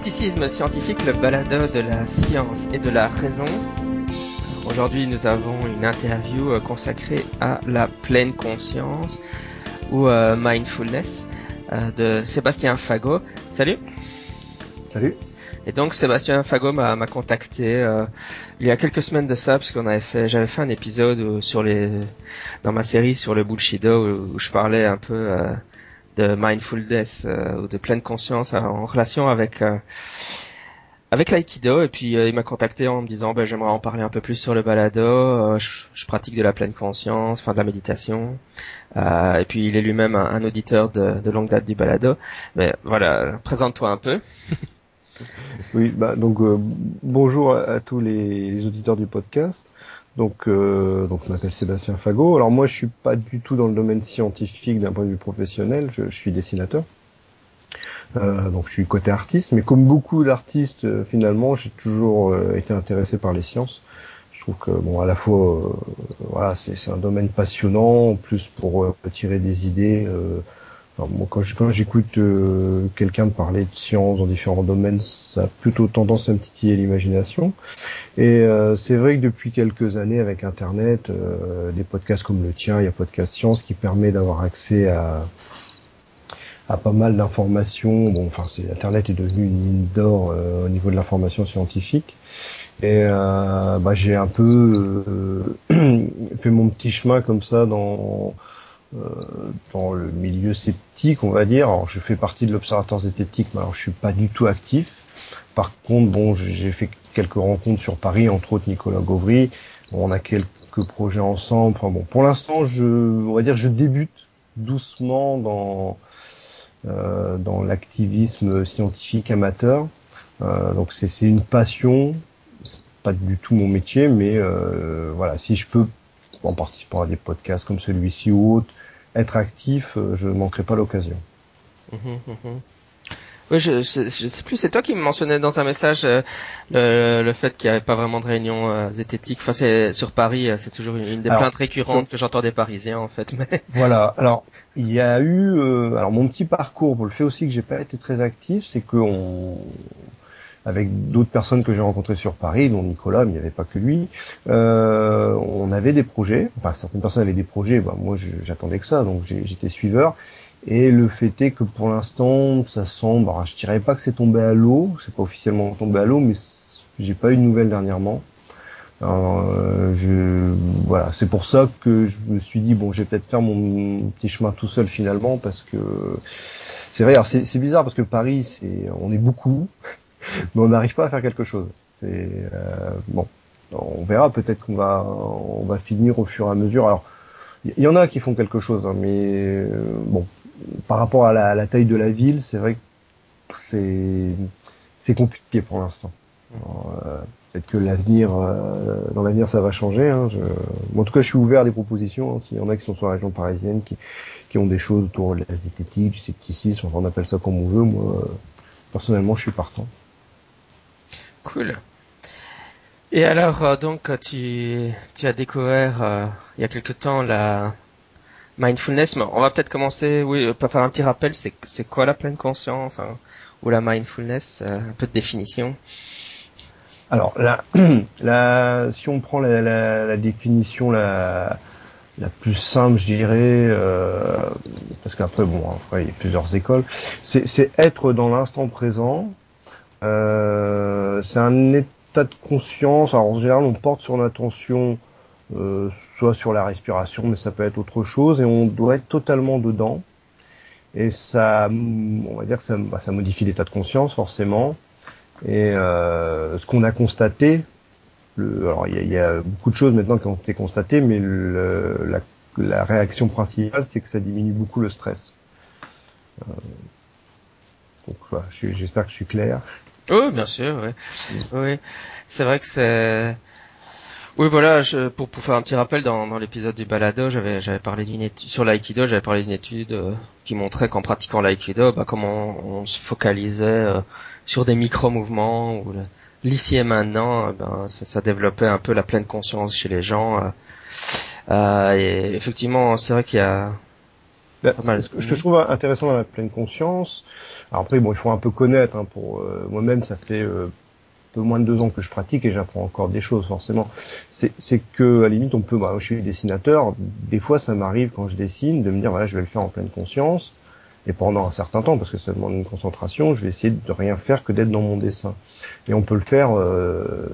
Scepticisme scientifique, le balado de la science et de la raison. Aujourd'hui, nous avons une interview euh, consacrée à la pleine conscience ou euh, mindfulness euh, de Sébastien Fagot. Salut. Salut. Et donc Sébastien Fagot m'a contacté euh, il y a quelques semaines de ça parce qu'on avait fait, j'avais fait un épisode sur les dans ma série sur le bullshido où, où je parlais un peu de mindfulness euh, ou de pleine conscience en relation avec avec l'aïkido. Et puis il m'a contacté en me disant ben j'aimerais en parler un peu plus sur le balado. Je, pratique de la pleine conscience enfin de la méditation. Et puis il est lui-même un, auditeur de, longue date du balado. Mais voilà présente-toi un peu. Oui, bah donc euh, bonjour à, tous les, auditeurs du podcast. Donc, euh, donc je m'appelle Sébastien Fagot. Alors moi, je suis pas du tout dans le domaine scientifique d'un point de vue professionnel. Je, je suis dessinateur. Euh, donc je suis côté artiste, mais comme beaucoup d'artistes, euh, finalement, j'ai toujours euh, été intéressé par les sciences. Je trouve que bon, à la fois, voilà, c'est un domaine passionnant, en plus pour tirer des idées quand, j'écoute euh, quelqu'un parler de science dans différents domaines, ça a plutôt tendance à me titiller l'imagination. Et euh, c'est vrai que depuis quelques années, avec Internet, euh, des podcasts comme le tien, il y a Podcast Science qui permet d'avoir accès à, à pas mal d'informations. Bon, enfin, c'est, Internet est devenu une mine d'or au niveau de l'information scientifique. Et bah, j'ai un peu fait mon petit chemin comme ça dans euh, dans le milieu sceptique, on va dire. Alors, je fais partie de l'Observatoire zététique, mais alors je suis pas du tout actif. Par contre, bon, j'ai fait quelques rencontres sur Paris, entre autres Nicolas Gauvry. on a quelques projets ensemble. Enfin bon, pour l'instant, je, on va dire, je débute doucement dans euh, dans l'activisme scientifique amateur. Euh, donc c'est une passion, c'est pas du tout mon métier, mais euh, voilà, si je peux en participant à des podcasts comme celui-ci ou autre, être actif, euh, je ne manquerai pas l'occasion. Mmh, mmh, mmh. Oui, je, je, je, sais plus, c'est toi qui me mentionnais dans un message euh, le, le, fait qu'il n'y avait pas vraiment de réunion euh, zététique. Enfin, c'est sur Paris, euh, c'est toujours une, des alors, plaintes récurrentes que j'entends des Parisiens en fait. Mais... Voilà. Alors, il y a eu, euh, alors mon petit parcours, pour le fait aussi que j'ai pas été très actif, c'est que on, avec d'autres personnes que j'ai rencontrées sur Paris, dont Nicolas, mais il n'y avait pas que lui, euh, on avait des projets, enfin certaines personnes avaient des projets, bah, moi j'attendais que ça, donc j'étais suiveur, et le fait est que pour l'instant, ça semble, alors, je dirais pas que c'est tombé à l'eau, c'est pas officiellement tombé à l'eau, mais j'ai pas eu de nouvelles dernièrement. Euh, je, voilà, c'est pour ça que je me suis dit bon, je vais peut-être faire mon petit chemin tout seul finalement parce que c'est vrai. c'est bizarre parce que Paris, c'est, on est beaucoup, mais on n'arrive pas à faire quelque chose. C'est euh, bon, on verra. Peut-être qu'on va on va finir au fur et à mesure. Alors, il y, en a qui font quelque chose, hein, mais euh, bon, par rapport à la, taille de la ville, c'est vrai que c'est c'est compliqué pour l'instant. Euh, Peut-être que l'avenir, euh, dans l'avenir, ça va changer. Hein, je... En tout cas, je suis ouvert à des propositions. Hein, S'il y en a qui sont sur la région parisienne, qui, qui ont des choses autour de la zététique, du scepticisme, on appelle ça comme on veut. Moi, personnellement, je suis partant. Cool. Et alors, euh, donc, tu, as découvert euh, il y a quelque temps la mindfulness. On va peut-être commencer, oui, faire un petit rappel, c'est, quoi la pleine conscience hein, ou la mindfulness euh, Un peu de définition? Alors, la, si on prend la, définition la, plus simple, je dirais, euh, parce qu'après, bon, après, il y a plusieurs écoles, c'est être dans l'instant présent euh, c'est un état de conscience. Alors en général, on porte son attention euh, soit sur la respiration, mais ça peut être autre chose, et on doit être totalement dedans. Et ça, on va dire que ça, bah, ça modifie l'état de conscience forcément. Et euh, ce qu'on a constaté, le, alors il y, y a, beaucoup de choses maintenant qui ont été constatées, mais le, la, la, réaction principale, c'est que ça diminue beaucoup le stress. Euh, donc voilà, j'espère que je suis clair. Oui, bien sûr, oui. Oui, c'est vrai que c'est. Oui, voilà, je, pour, pour faire un petit rappel, dans, dans l'épisode du balado, j'avais j'avais parlé d'une étude sur l'aïkido, j'avais parlé d'une étude euh, qui montrait qu'en pratiquant l'aïkido, bah, comment on, se focalisait euh, sur des micro-mouvements ou l'ici et maintenant, eh ben ça, ça, développait un peu la pleine conscience chez les gens. Euh, et effectivement, c'est vrai qu'il y a ben, Ce que je trouve intéressant dans la pleine conscience, Alors après, bon, il faut un peu connaître. Hein, pour moi-même, ça fait peu moins de deux ans que je pratique et j'apprends encore des choses forcément. C'est que à la limite on peut, bah, je suis dessinateur, des fois ça m'arrive quand je dessine de me dire voilà je vais le faire en pleine conscience et pendant un certain temps parce que ça demande une concentration, je vais essayer de rien faire que d'être dans mon dessin. Et on peut le faire euh,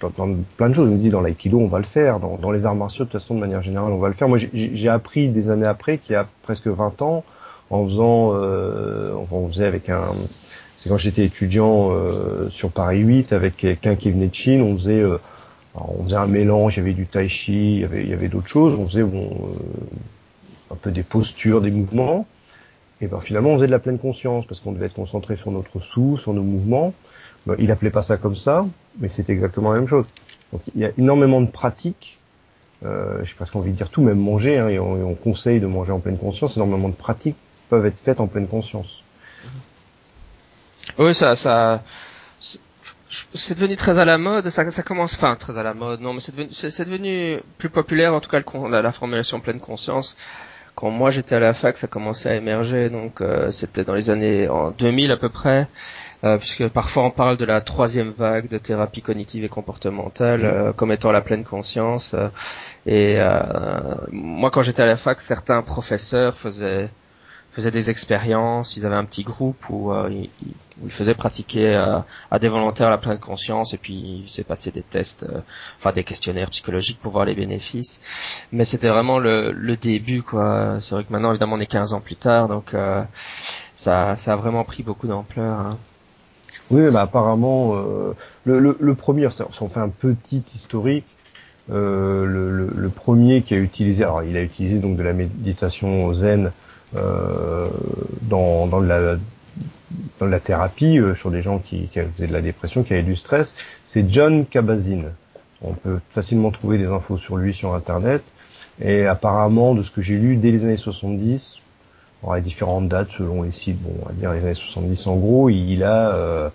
dans, plein de choses. On me dit dans l'aïkido on va le faire, dans, dans, les arts martiaux de toute façon de manière générale on va le faire. Moi j'ai appris des années après qu'il y a presque 20 ans en faisant, euh, on faisait avec un c'est quand j'étais étudiant euh, sur Paris 8 avec quelqu'un qui venait de Chine, on faisait euh, on faisait un mélange, il y avait du tai chi, il y avait, avait d'autres choses, on faisait bon, euh, un peu des postures, des mouvements, et ben finalement on faisait de la pleine conscience parce qu'on devait être concentré sur notre sou, sur nos mouvements. Ben, il appelait pas ça comme ça, mais c'est exactement la même chose. Donc il y a énormément de pratiques. Euh, j'ai presque envie de dire tout, même manger, hein, et, on, et on conseille de manger en pleine conscience. Énormément de pratiques peuvent être faites en pleine conscience. Oui, ça, ça, c'est devenu très à la mode. Ça, ça commence, enfin très à la mode. Non, mais c'est devenu, c'est, devenu plus populaire en tout cas la, la formulation pleine conscience. Quand moi j'étais à la fac, ça commençait à émerger. Donc euh, c'était dans les années en 2000 à peu près, euh, puisque parfois on parle de la troisième vague de thérapie cognitive et comportementale euh, comme étant la pleine conscience. et moi, quand j'étais à la fac, certains professeurs faisaient faisaient des expériences, ils avaient un petit groupe où, euh, ils, où ils, faisaient pratiquer euh, à des volontaires la pleine conscience et puis ils faisaient passer des tests, euh, enfin des questionnaires psychologiques pour voir les bénéfices. Mais c'était vraiment le, le, début, quoi. C'est vrai que maintenant, évidemment, on est 15 ans plus tard, donc ça, ça a vraiment pris beaucoup d'ampleur. Hein. Oui, mais apparemment, le, le, le, premier, si on fait un petit historique, le, le, premier qui a utilisé, alors il a utilisé donc de la méditation zen euh, dans, dans, la, dans la thérapie euh, sur des gens qui, qui faisaient de la dépression, qui avaient du stress, c'est John Kabat-Zinn. On peut facilement trouver des infos sur lui sur Internet. Et apparemment, de ce que j'ai lu, dès les années 70, on a différentes dates selon les sites, bon, on va dire les années 70 en gros, il a euh,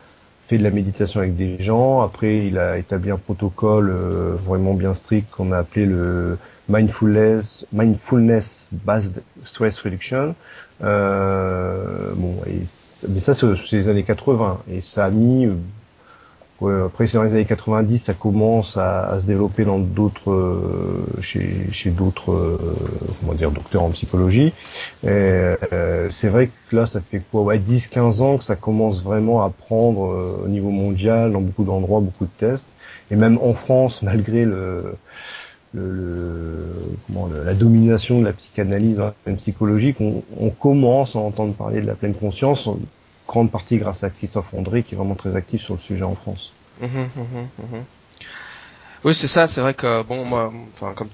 fait de la méditation avec des gens. Après, il a établi un protocole euh, vraiment bien strict qu'on a appelé le mindfulness, mindfulness based stress reduction. Euh, bon, et, mais ça c'est les années 80 et ça a mis euh, après c'est dans les années 90 ça commence à, à se développer dans d'autres euh, chez, chez d'autres euh, comment dire docteurs en psychologie euh, c'est vrai que là ça fait quoi ouais 10 15 ans que ça commence vraiment à prendre au niveau mondial dans beaucoup d'endroits beaucoup de tests et même en France malgré le le, comment, la domination de la psychanalyse même psychologique, on, on, commence à entendre parler de la pleine conscience, en grande partie grâce à Christophe André, qui est vraiment très actif sur le sujet en France. Mmh, mmh, mmh, oui, c'est ça. C'est vrai que bon, moi, enfin, comme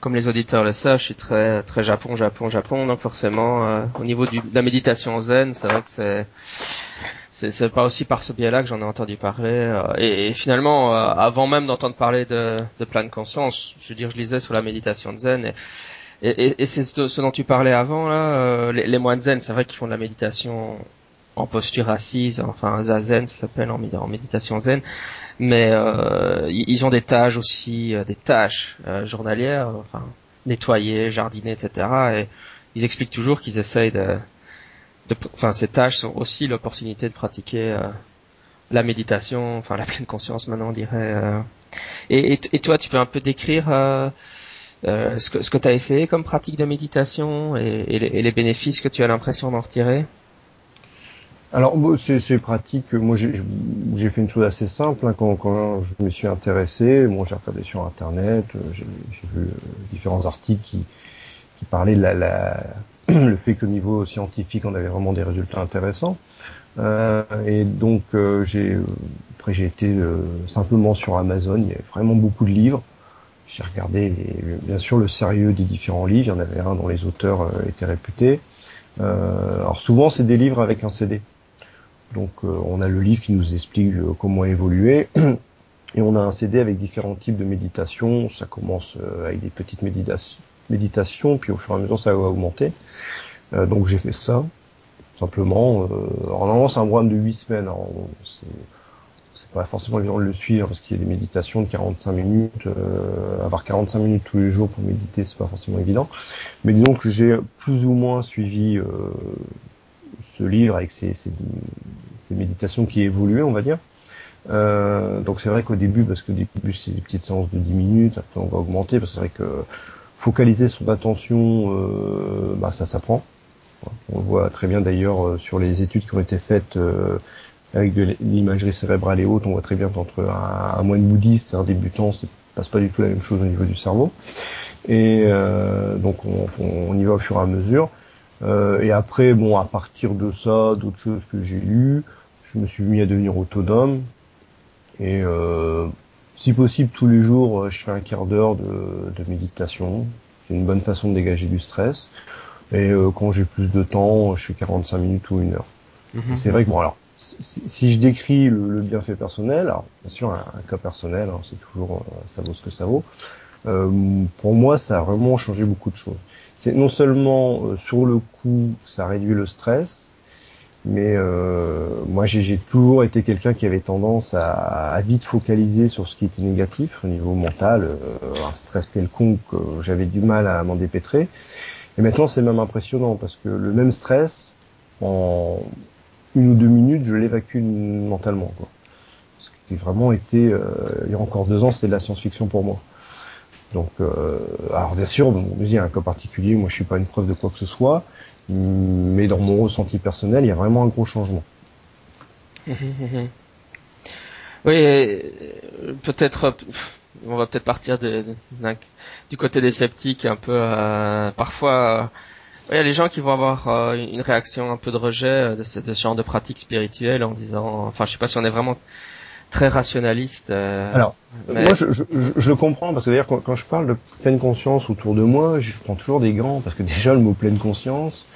comme les auditeurs le savent, je suis très très Japon, Japon, Japon. Donc forcément, euh, au niveau du, de la méditation zen, c'est vrai que c'est c'est pas aussi par ce biais-là que j'en ai entendu parler. Euh, et, finalement, euh, avant même d'entendre parler de, de pleine conscience, je veux dire, je lisais sur la méditation de zen. Et, et, et c'est ce, dont tu parlais avant, là, les, les moines zen, c'est vrai qu'ils font de la méditation en posture assise, enfin zazen ça s'appelle en, méditation zen, mais euh, ils ont des tâches aussi, euh, des tâches euh, journalières, enfin nettoyer, jardiner, etc. Et ils expliquent toujours qu'ils essayent de, enfin ces tâches sont aussi l'opportunité de pratiquer la méditation, enfin la pleine conscience maintenant on dirait. Et, et, toi, tu peux un peu décrire ce que, ce que tu as essayé comme pratique de méditation et, et les bénéfices que tu as l'impression d'en retirer? Alors c'est pratique. Moi j'ai fait une chose assez simple hein, quand, quand, je me suis intéressé. Moi j'ai regardé sur internet, euh, j'ai vu euh, différents articles qui, qui parlaient de la, la, le fait qu'au niveau scientifique on avait vraiment des résultats intéressants. Euh, et donc euh, j'ai après j'ai été simplement sur Amazon. Il y avait vraiment beaucoup de livres. J'ai regardé bien sûr le sérieux des différents livres. Il y en avait un dont les auteurs étaient réputés. alors souvent c'est des livres avec un CD. Donc euh, on a le livre qui nous explique euh, comment évoluer. Et on a un CD avec différents types de méditation. Ça commence euh, avec des petites méditations, puis au fur et à mesure ça va augmenter. donc j'ai fait ça, simplement. normalement c'est un programme de 8 semaines. c'est pas forcément évident de le suivre parce qu'il y a des méditations de 45 minutes. avoir 45 minutes tous les jours pour méditer, c'est pas forcément évident. Mais disons que j'ai plus ou moins suivi ce livre avec ses, méditations qui évoluaient, on va dire. Euh, donc c'est vrai qu'au début, parce que début c'est des petites séances de 10 minutes, après on va augmenter, parce que c'est vrai que focaliser son attention, euh, bah, ça s'apprend. On le voit très bien d'ailleurs euh, sur les études qui ont été faites euh, avec de l'imagerie cérébrale et haute, on voit très bien qu'entre un, moine bouddhiste et un débutant, c'est passe pas du tout la même chose au niveau du cerveau. Et euh, donc on, y va au fur et à mesure. Et après, bon, à partir de ça, d'autres choses que j'ai lues, je me suis mis à devenir autonome. Et si possible, tous les jours, je fais un quart d'heure de, de, méditation. C'est une bonne façon de dégager du stress. Et euh, quand j'ai plus de temps, je fais 45 minutes ou une heure. Mhm. C'est vrai que bon, alors, si, je décris le, bienfait personnel, alors bien sûr un, cas personnel, hein, c'est toujours euh, ça vaut ce que ça vaut. Euh, pour moi, ça a vraiment changé beaucoup de choses. C'est non seulement euh, sur le coup, ça réduit le stress, mais euh, moi j'ai toujours été quelqu'un qui avait tendance à, à, vite focaliser sur ce qui était négatif au niveau mental, un stress quelconque, j'avais du mal à m'en dépêtrer. Et maintenant c'est même impressionnant parce que le même stress, en une ou deux minutes, je l'évacue mentalement. Quoi. Ce qui vraiment été, il y a encore deux ans, c'était de la science-fiction pour moi. Donc, euh, alors bien sûr, bon, il y a un cas particulier, moi je suis pas une preuve de quoi que ce soit, mais dans mon ressenti personnel, il y a vraiment un gros changement. oui, euh, peut-être, on va peut-être partir de, du côté des sceptiques un peu. Euh, parfois, il y a les gens qui vont avoir une réaction un peu de rejet de ce, de ce genre de pratique spirituelle en disant, enfin, je sais pas si on est vraiment très rationaliste. Euh, Alors, moi, je, je, je, comprends parce que d'ailleurs, quand, quand, je parle de pleine conscience autour de moi, je prends toujours des grands parce que déjà le mot pleine conscience,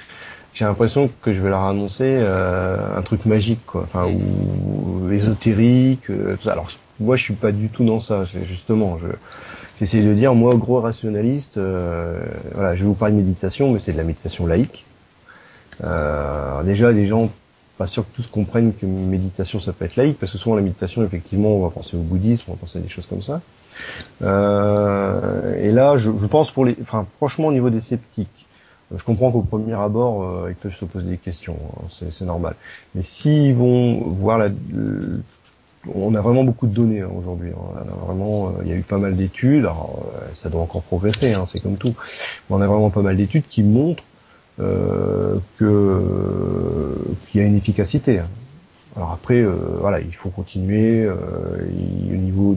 j'ai l'impression que je vais leur annoncer euh, un truc magique, quoi, enfin ou ésotérique. Euh, tout ça. Alors, moi, je suis pas du tout dans ça. Justement, je j'essaie de dire, moi, gros rationaliste, euh, voilà, je vais vous parler de méditation, mais c'est de la méditation laïque. Euh, déjà, les gens pas sûr que tous comprennent que méditation ça peut être laïque, parce que souvent la méditation, effectivement, on va penser au bouddhisme, on va penser à des choses comme ça. Euh, et là, je, je, pense pour les, enfin, franchement, au niveau des sceptiques, je comprends qu'au premier abord, euh, ils peuvent se poser des questions, hein, c'est normal. Mais s'ils vont voir la, on a vraiment beaucoup de données hein, aujourd'hui. Hein. Euh, il y a eu pas mal d'études. Alors, euh, ça doit encore progresser, hein, c'est comme tout. Mais on a vraiment pas mal d'études qui montrent euh, qu'il y a une efficacité. Alors après, voilà, il faut continuer. Au niveau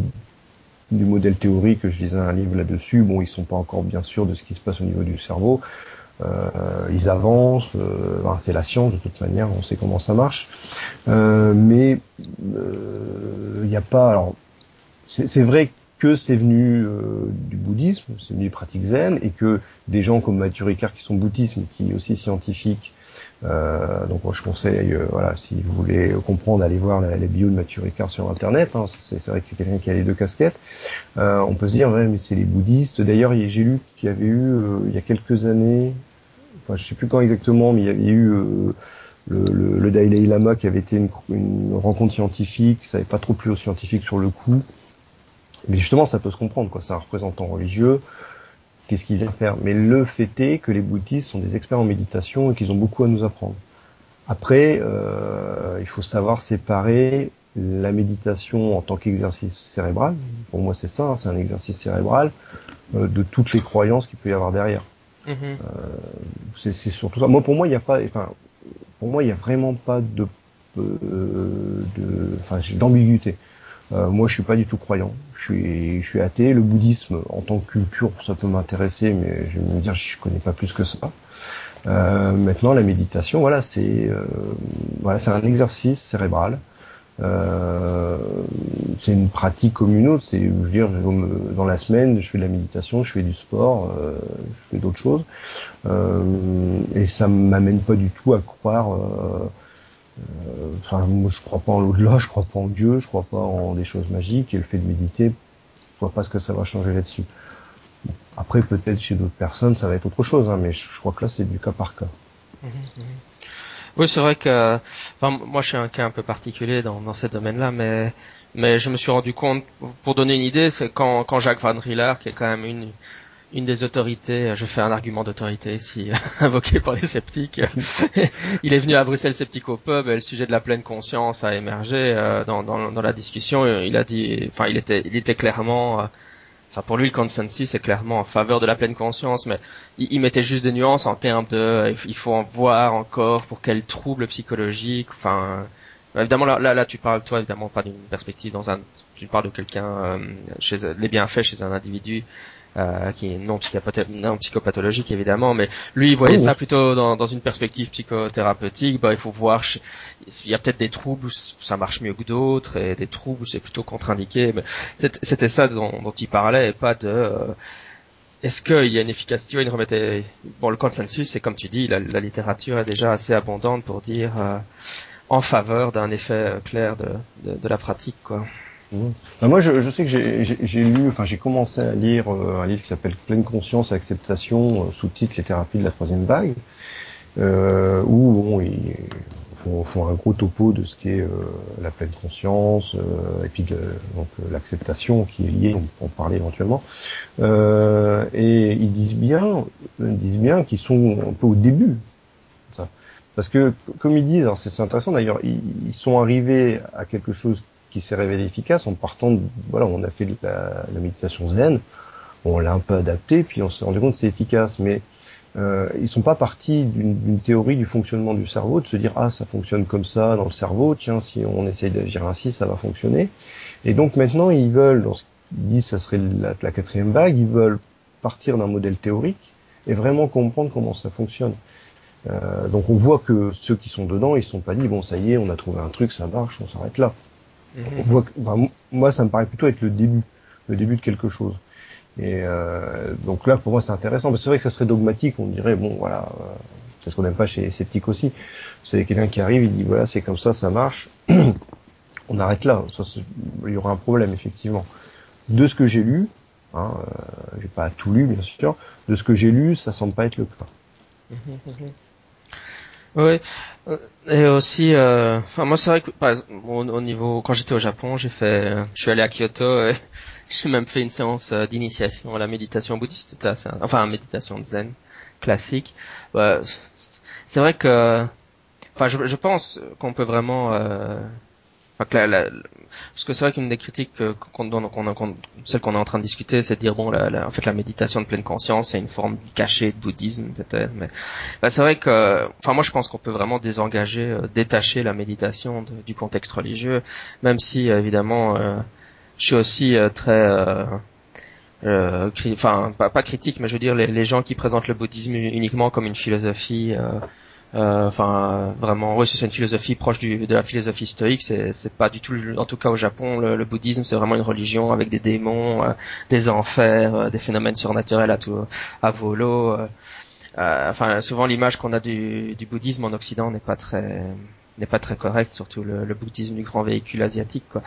du modèle théorique, je disais un livre là-dessus. Bon, ils sont pas encore bien sûrs de ce qui se passe au niveau du cerveau. Euh, ils avancent. Euh, c'est la science de toute manière. On sait comment ça marche. Euh, mais il n'y a pas. Alors, c'est vrai que c'est venu euh, du bouddhisme, c'est venu des pratiques zen, et que des gens comme Mathieu Ricard qui sont bouddhistes, mais qui est aussi scientifiques, euh, donc moi je conseille, euh, voilà, si vous voulez comprendre, allez voir la, bio de Mathieu Ricard sur Internet, hein, c'est vrai que c'est quelqu'un qui a les deux casquettes, on peut se dire, ouais, mais c'est les bouddhistes, d'ailleurs j'ai lu qu'il y avait eu, il y a quelques années, enfin je sais plus quand exactement, mais il y avait eu... Le, le, le, Dalai Lama qui avait été une, une rencontre scientifique, ça n'avait pas trop plu aux scientifiques sur le coup, mais justement, ça peut se comprendre, quoi. C'est un représentant religieux. Qu'est-ce qu'il vient faire? Mais le fait est que les bouddhistes sont des experts en méditation et qu'ils ont beaucoup à nous apprendre. Après, euh, il faut savoir séparer la méditation en tant qu'exercice cérébral. Pour moi, c'est ça, hein, c'est un exercice cérébral euh, de toutes les croyances qu'il peut y avoir derrière. Mm-hmm. Euh, c'est surtout ça. Moi, pour moi, il n'y a pas, enfin, pour moi, il n'y a vraiment pas de, euh, d'ambiguïté. Euh, moi, je suis pas du tout croyant. Je suis, je suis athée. Le bouddhisme, en tant que culture, ça peut m'intéresser, mais je vais me dire, je connais pas plus que ça. Euh, maintenant, la méditation, voilà, c'est, euh, voilà, c'est un exercice cérébral. Euh, c'est une pratique comme une autre. C'est, je veux dire, dans la semaine, je fais de la méditation, je fais du sport, euh, je fais d'autres choses, et ça m'amène pas du tout à croire euh, enfin, moi, je crois pas en l'au-delà, je crois pas en Dieu, je crois pas en des choses magiques, et le fait de méditer, je vois pas ce que ça va changer là-dessus. Après, peut-être chez d'autres personnes, ça va être autre chose, hein, mais je, crois que là, c'est du cas par cas. Mhm, mhm. Oui, c'est vrai que, enfin, moi, je suis un cas un peu particulier dans, dans ce domaine-là, mais mais je me suis rendu compte, pour donner une idée, c'est quand, quand Jacques Van Rieler, qui est quand même une une des autorités, je fais un argument d'autorité ici, invoqué par les sceptiques. il est venu à Bruxelles sceptique au pub et le sujet de la pleine conscience a émergé dans, dans, dans, la discussion. Il a dit, enfin, il était, il était clairement Enfin, pour lui, le consensus est clairement en faveur de la pleine conscience, mais il, mettait juste des nuances en termes de, il faut en voir encore pour quels troubles psychologiques. Enfin, évidemment, là, là, tu parles, toi, évidemment, pas d'une perspective dans un, tu parles de quelqu'un, euh, chez les bienfaits chez un individu euh, qui est non, non, psychopathologique évidemment, mais lui il voyait oh, ça plutôt dans, dans, une perspective psychothérapeutique. Bah, il faut voir, il y a peut-être des troubles où ça marche mieux que d'autres et des troubles où c'est plutôt contre-indiqué. Mais c'était ça dont, dont, il parlait et pas de euh, est-ce qu'il y a une efficacité, une remettait bon le consensus, c'est comme tu dis, la, la, littérature est déjà assez abondante pour dire euh, en faveur d'un effet clair de, de, de la pratique quoi. Bah, moi, je, je, sais que j'ai lu, enfin, j'ai commencé à lire euh, un livre qui s'appelle Pleine conscience et acceptation, euh, sous-titre Les thérapies de la troisième vague, euh, où bon, ils font, un gros topo de ce qu'est euh, la pleine conscience et puis donc l'acceptation qui est liée, on peut en parler éventuellement. et ils disent bien, ils disent bien qu'ils sont un peu au début. Parce que, comme ils disent, c'est intéressant d'ailleurs, ils sont arrivés à quelque chose qui s'est révélé efficace en partant de, voilà, on a fait la, la méditation zen, on l'a un peu adapté, puis on s'est rendu compte que c'est efficace, mais euh, ils sont pas partis d'une théorie du fonctionnement du cerveau, de se dire ah ça fonctionne comme ça dans le cerveau, tiens si on essaye d'agir ainsi ça va fonctionner. Et donc maintenant ils veulent, dans disent ça serait la, la quatrième vague, ils veulent partir d'un modèle théorique et vraiment comprendre comment ça fonctionne. Euh, donc on voit que ceux qui sont dedans, ils sont pas dit bon ça y est, on a trouvé un truc, ça marche, on s'arrête là. Mhm. moi, ça me paraît plutôt être le début, le début de quelque chose. Et euh, donc là, pour moi, c'est intéressant. C'est vrai que ça serait dogmatique. On dirait, bon, voilà, euh, c'est ce qu'on n'aime pas chez les sceptiques aussi. C'est quelqu'un qui arrive, il dit, voilà, c'est comme ça, ça marche. on arrête là. Ça, il y aura un problème, effectivement. De ce que j'ai lu, hein, euh, j'ai pas tout lu, bien sûr. De ce que j'ai lu, ça semble pas être le cas. Oui, euh, et aussi, euh, enfin moi c'est vrai que au, niveau quand j'étais au Japon, j'ai fait, je suis allé à Kyoto, et j'ai même fait une séance euh, d'initiation à la méditation bouddhiste, c'était assez, enfin méditation zen classique. c'est vrai que, enfin je, je pense qu'on peut vraiment euh, parce que c'est vrai qu'une des critiques qu'on, qu'on, celle qu'on est en train de discuter, c'est de dire bon, en fait, la méditation de pleine conscience, c'est une forme cachée de bouddhisme peut-être, mais bah, c'est vrai que, enfin, moi, je pense qu'on peut vraiment désengager, euh, détacher la méditation du contexte religieux, même si euh, évidemment, euh, je suis aussi très enfin pas, critique, mais je veux dire les, les, gens qui présentent le bouddhisme uniquement comme une philosophie euh, enfin, vraiment, oui, c'est une philosophie proche du, de la philosophie stoïque. C'est, pas du tout, en tout cas au Japon, le, bouddhisme, c'est vraiment une religion avec des démons, euh, des enfers, euh, des phénomènes surnaturels à tout, à volo. enfin, souvent l'image qu'on a du, du bouddhisme en Occident n'est pas très n'est pas très correct, surtout le, le, bouddhisme du grand véhicule asiatique, quoi.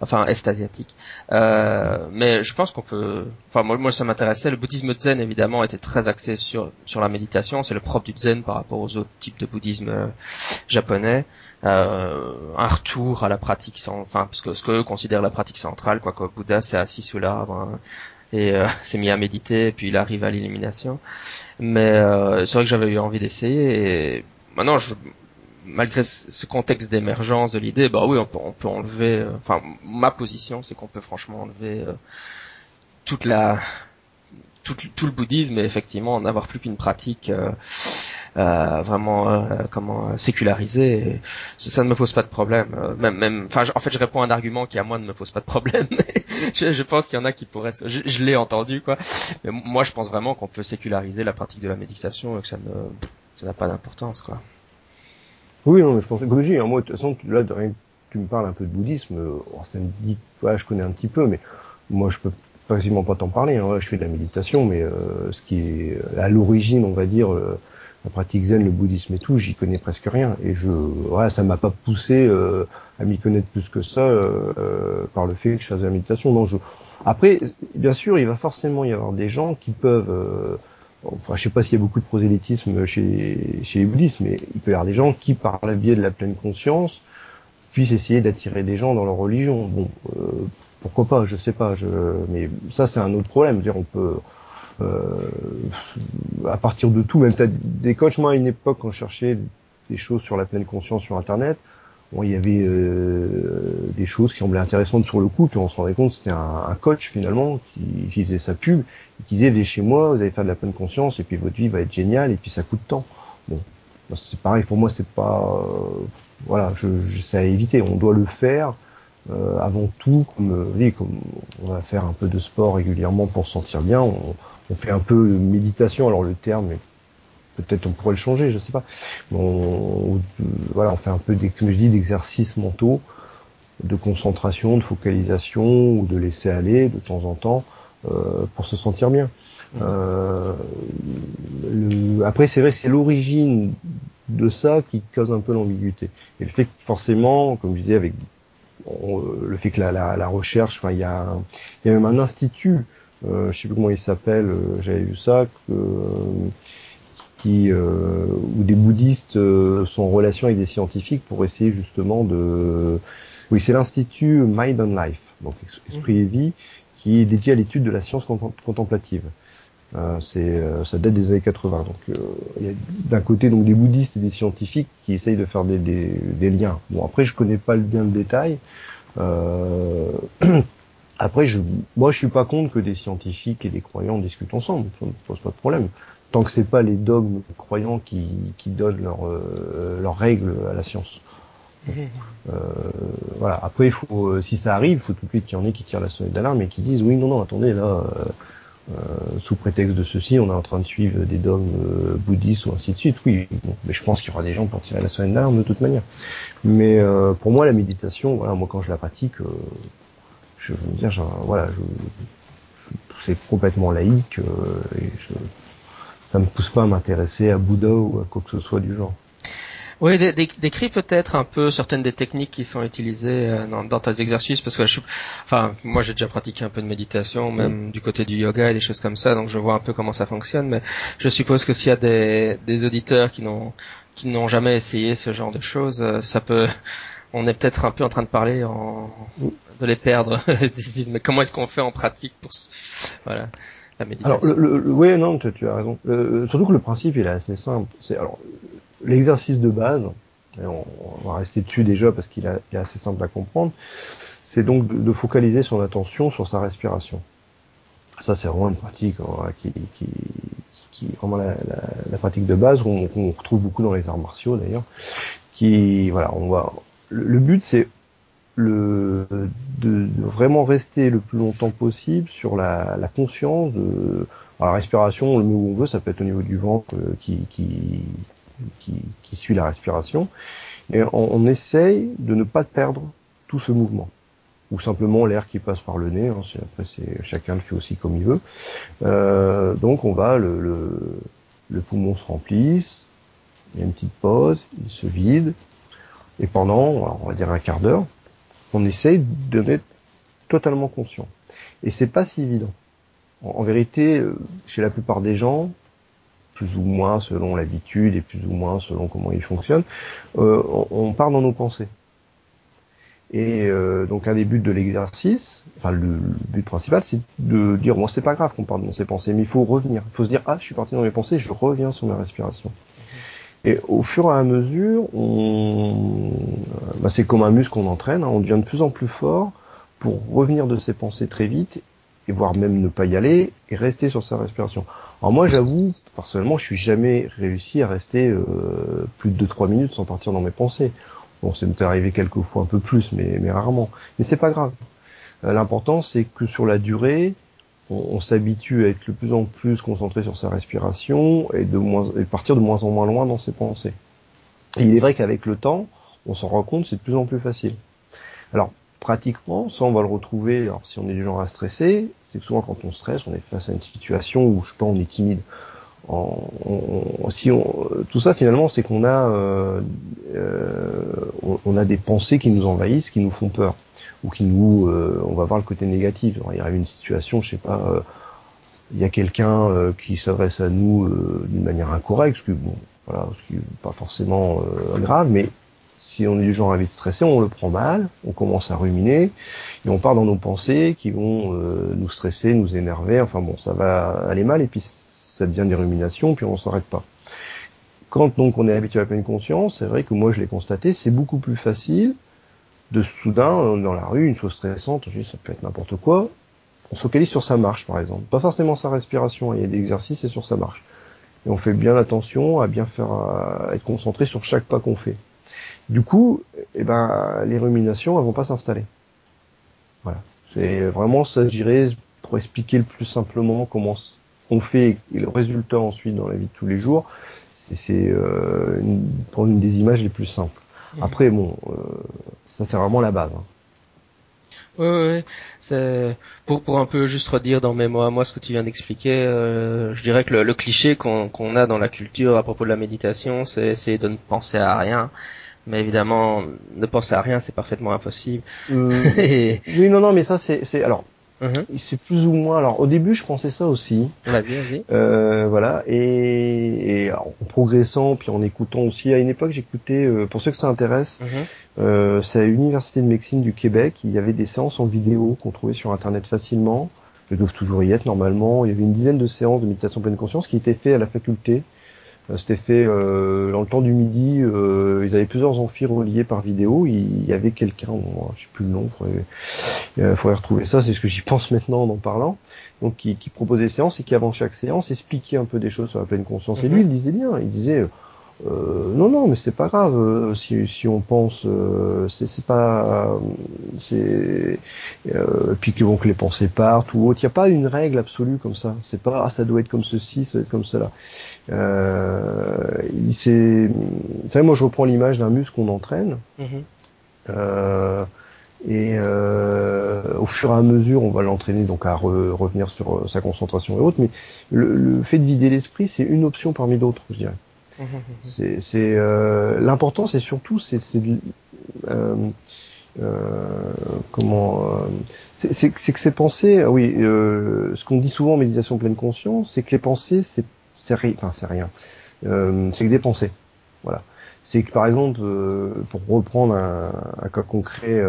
Enfin, est-asiatique. Euh, mais je pense qu'on peut. Enfin, moi, moi ça m'intéressait. Le bouddhisme zen, évidemment, était très axé sur sur la méditation. C'est le propre du zen par rapport aux autres types de bouddhisme euh, japonais. Euh, un retour à la pratique, sans, enfin, parce que ce qu'eux considèrent la pratique centrale, quoi. Quoi, Bouddha s'est assis sous l'arbre. Hein, et euh, s'est mis à méditer, et puis il arrive à l'élimination. Mais euh, c'est vrai que j'avais eu envie d'essayer, et maintenant je, malgré ce contexte d'émergence de l'idée, bah oui, on peut, enlever. Euh, enfin, ma position, c'est qu'on peut franchement enlever euh, toute la tout, le bouddhisme et effectivement en avoir plus qu'une pratique euh, euh, vraiment comment sécularisée. Ça, ne me pose pas de problème. même, enfin, en fait, je réponds à un argument qui à moi ne me pose pas de problème. je, je, pense qu'il y en a qui pourraient. Je, je l'ai entendu quoi. Mais moi, je pense vraiment qu'on peut séculariser la pratique de la méditation et que ça ne ça n'a pas d'importance quoi. Oui, non, mais je pense que hein, moi, de toute façon, là, de rien tu me parles un peu de bouddhisme, euh, ça me dit, ouais, je connais un petit peu, mais moi, je peux quasiment pas t'en parler. Hein. je fais de la méditation, mais euh, ce qui est à l'origine, on va dire, euh, la pratique zen, le bouddhisme et tout, j'y connais presque rien. Et je, ouais, ça m'a pas poussé à m'y connaître plus que ça par le fait que je fasse de la méditation. Non, je... Après, bien sûr, il va forcément y avoir des gens qui peuvent enfin, je sais pas s'il y a beaucoup de prosélytisme chez, chez les bouddhistes, mais il peut y avoir des gens qui, par le biais de la pleine conscience, puissent essayer d'attirer des gens dans leur religion. Bon, euh, pourquoi pas, je sais pas, mais ça c'est un autre problème. dire, on peut, à partir de tout, même des coachs, moi à une époque quand je cherchais des choses sur la pleine conscience sur internet, bon, il y avait des choses qui semblaient intéressantes sur le coup, puis on se rendait compte c'était un, coach finalement qui, qui, faisait sa pub, qui disait venez chez moi, vous allez faire de la pleine conscience, et puis votre vie va être géniale, et puis ça coûte tant. Bon, c'est pareil pour moi, c'est pas voilà, je, je à éviter. On doit le faire euh, avant tout, comme, euh, oui, comme on va faire un peu de sport régulièrement pour se sentir bien. On, on fait un peu de méditation. Alors le terme, peut-être on pourrait le changer, je sais pas. On, voilà, on fait un peu, des, comme je dis, d'exercices mentaux, de concentration, de focalisation ou de laisser aller de temps en temps euh, pour se sentir bien. Euh, le, après, c'est vrai, c'est l'origine de ça qui cause un peu l'ambiguïté. Et le fait que forcément, comme je disais, avec le fait que la, la, la recherche, enfin, il y a, il y a même un institut, euh, je sais plus comment il s'appelle, euh, j'avais vu ça, que, qui, euh, où des bouddhistes euh, sont en relation avec des scientifiques pour essayer justement de, oui, c'est l'institut Mind and Life, donc esprit et vie, qui est dédié à l'étude de la science contemplative. Euh, c'est, euh, ça date des années 80. Donc, euh, il y a d'un côté donc des bouddhistes et des scientifiques qui essayent de faire des, des, des liens. Bon, après, je connais pas bien le détail. après, je, moi, je suis pas contre que des scientifiques et des croyants discutent ensemble. Ça ne pose pas de problème. Tant que c'est pas les dogmes croyants qui, qui donnent leurs leurs règles à la science. Euh, voilà. Après, il faut, si ça arrive, il faut tout de suite qu'il y en ait qui tirent la sonnette d'alarme et qui disent oui, non, non, attendez, là, euh, sous prétexte de ceci, on est en train de suivre des dogmes euh, bouddhistes ou ainsi de suite. Oui, mais je pense qu'il y aura des gens pour tirer la sonnette d'alarme de toute manière. Mais euh, pour moi, la méditation, voilà, moi quand je la pratique, je veux dire, genre, voilà, c'est complètement laïque et je, ça me pousse pas à m'intéresser à Bouddha ou à quoi que ce soit du genre. Oui, décris peut-être un peu certaines des techniques qui sont utilisées euh, dans, dans tes exercices, parce que je, enfin, moi j'ai déjà pratiqué un peu de méditation, même du côté du yoga et des choses comme ça, donc je vois un peu comment ça fonctionne. Mais je suppose que s'il y a des, des auditeurs qui n'ont qui n'ont jamais essayé ce genre de choses, euh, ça peut, on est peut-être un peu en train de parler en, de les perdre. mais comment est-ce qu'on fait en pratique pour, voilà. La. Alors, le, le, oui, non, tu, tu as raison. surtout que le principe, il est assez simple. C'est alors l'exercice de base, on, va rester dessus déjà parce qu'il est assez simple à comprendre, c'est donc de, focaliser son attention sur sa respiration. Ça, c'est vraiment une pratique hein, qui, qui, qui, vraiment la, la, pratique de base qu'on retrouve beaucoup dans les arts martiaux d'ailleurs. Qui, voilà, on va. Le, but, c'est le, de, vraiment rester le plus longtemps possible sur la, la conscience de la respiration, le mot où on veut, ça peut être au niveau du ventre euh, qui, qui, qui, suit la respiration. Et on, essaye de ne pas perdre tout ce mouvement ou simplement l'air qui passe par le nez. Hein, après, c'est chacun le fait aussi comme il veut. Euh, donc, on va le, le, poumon se remplisse, il y a une petite pause, il se vide, et pendant, on va dire un quart d'heure, on essaye de être totalement conscient. Et c'est pas si évident. en, vérité, euh, chez la plupart des gens, plus ou moins selon l'habitude et plus ou moins selon comment il fonctionne, euh, on, part dans nos pensées. Et euh, donc un des buts de l'exercice, enfin le, but principal, c'est de dire bon c'est pas grave qu'on parte dans ses pensées, mais il faut revenir. Il faut se dire ah je suis parti dans mes pensées, je reviens sur ma respiration. Et au fur et à mesure, on, bah, c'est comme un muscle qu'on entraîne, hein, on devient de plus en plus fort pour revenir de ses pensées très vite et voire même ne pas y aller et rester sur sa respiration. Alors moi j'avoue, personnellement, je suis jamais réussi à rester euh, plus de 2-3 minutes sans partir dans mes pensées. Bon, c'est m'est arrivé quelques fois un peu plus, mais, mais rarement. Mais c'est pas grave. Euh, l'important c'est que sur la durée, on, s'habitue à être de plus en plus concentré sur sa respiration et de moins et partir de moins en moins loin dans ses pensées. Et il est vrai qu'avec le temps, on s'en rend compte, c'est de plus en plus facile. Alors, pratiquement, ça on va le retrouver, alors si on est du genre à stresser, c'est souvent quand on stresse, on est face à une situation où je sais pas, on est timide. En, si on, tout ça finalement, c'est qu'on a, euh, euh, on, a des pensées qui nous envahissent, qui nous font peur, ou qui nous, euh, on va voir le côté négatif. il y a une situation, je sais pas, euh, il y a quelqu'un euh, qui s'adresse à nous d'une manière incorrecte, ce que bon, voilà, ce qui est pas forcément grave, mais si on est du genre à vite stressé, on le prend mal, on commence à ruminer, et on part dans nos pensées qui vont euh, nous stresser, nous énerver, enfin bon, ça va aller mal, et puis ça devient des ruminations, puis on s'arrête pas. Quand donc on est habitué à la pleine conscience, c'est vrai que moi je l'ai constaté, c'est beaucoup plus facile de soudain, euh, dans la rue, une chose stressante, ça peut être n'importe quoi, on se focalise sur sa marche par exemple. Pas forcément sa respiration, il y a des exercices et sur sa marche. Et on fait bien attention à bien faire, à être concentré sur chaque pas qu'on fait. Du coup, eh ben, les ruminations, elles vont pas s'installer. Voilà. C'est vraiment ça, je dirais, pour expliquer le plus simplement comment on fait et le résultat ensuite dans la vie de tous les jours. C'est euh, une des images les plus simples. Après, bon, euh, ça c'est vraiment la base. Hein. Oui, ouais, c'est pour pour un peu juste redire dans mes mots moi ce que tu viens d'expliquer. Euh, je dirais que le, cliché qu'on qu'on a dans la culture à propos de la méditation, c'est c'est de ne penser à rien. Mais évidemment, ne penser à rien, c'est parfaitement impossible. Euh, oui, non, non, mais ça, c'est, c'est, alors, mhm. c'est plus ou moins. Alors, au début, je pensais ça aussi. Euh, voilà, et, et en progressant, puis en écoutant aussi. À une époque, j'écoutais, euh, pour ceux que ça intéresse, mhm. euh, c'est à l'université de médecine du Québec. Il y avait des séances en vidéo qu'on trouvait sur Internet facilement. Elles doivent toujours y être normalement. Il y avait une dizaine de séances de méditation pleine conscience qui étaient faites à la faculté c'était fait euh, dans le temps du midi. Euh, ils avaient plusieurs amphis reliés par vidéo. Il y avait quelqu'un, je sais plus le nom, il faudrait, retrouver ça. C'est ce que j'y pense maintenant en en parlant. Donc qui, qui proposait des séances et qui avant chaque séance expliquait un peu des choses sur la pleine conscience. Et lui, mhm. il disait bien. Il disait euh, non, non, mais c'est pas grave. Euh, si, si on pense, euh, c'est pas, c'est euh, puis que, bon, que les pensées partent ou autre. Il n'y a pas une règle absolue comme ça. C'est pas, ah, ça doit être comme ceci, ça doit être comme cela. Euh, c'est, vous savez, moi, je reprends l'image d'un muscle qu'on entraîne. Mhm. et au fur et à mesure, on va l'entraîner donc à revenir sur sa concentration et autres. Mais le, le fait de vider l'esprit, c'est une option parmi d'autres, je dirais. C'est euh, l'important, c'est surtout c'est euh, euh, comment euh, c'est que ces pensées, oui, euh, ce qu'on dit souvent en méditation pleine conscience, c'est que les pensées, c'est c'est rien, enfin c'est rien, c'est que des pensées, voilà. C'est que par exemple, pour reprendre un, cas concret,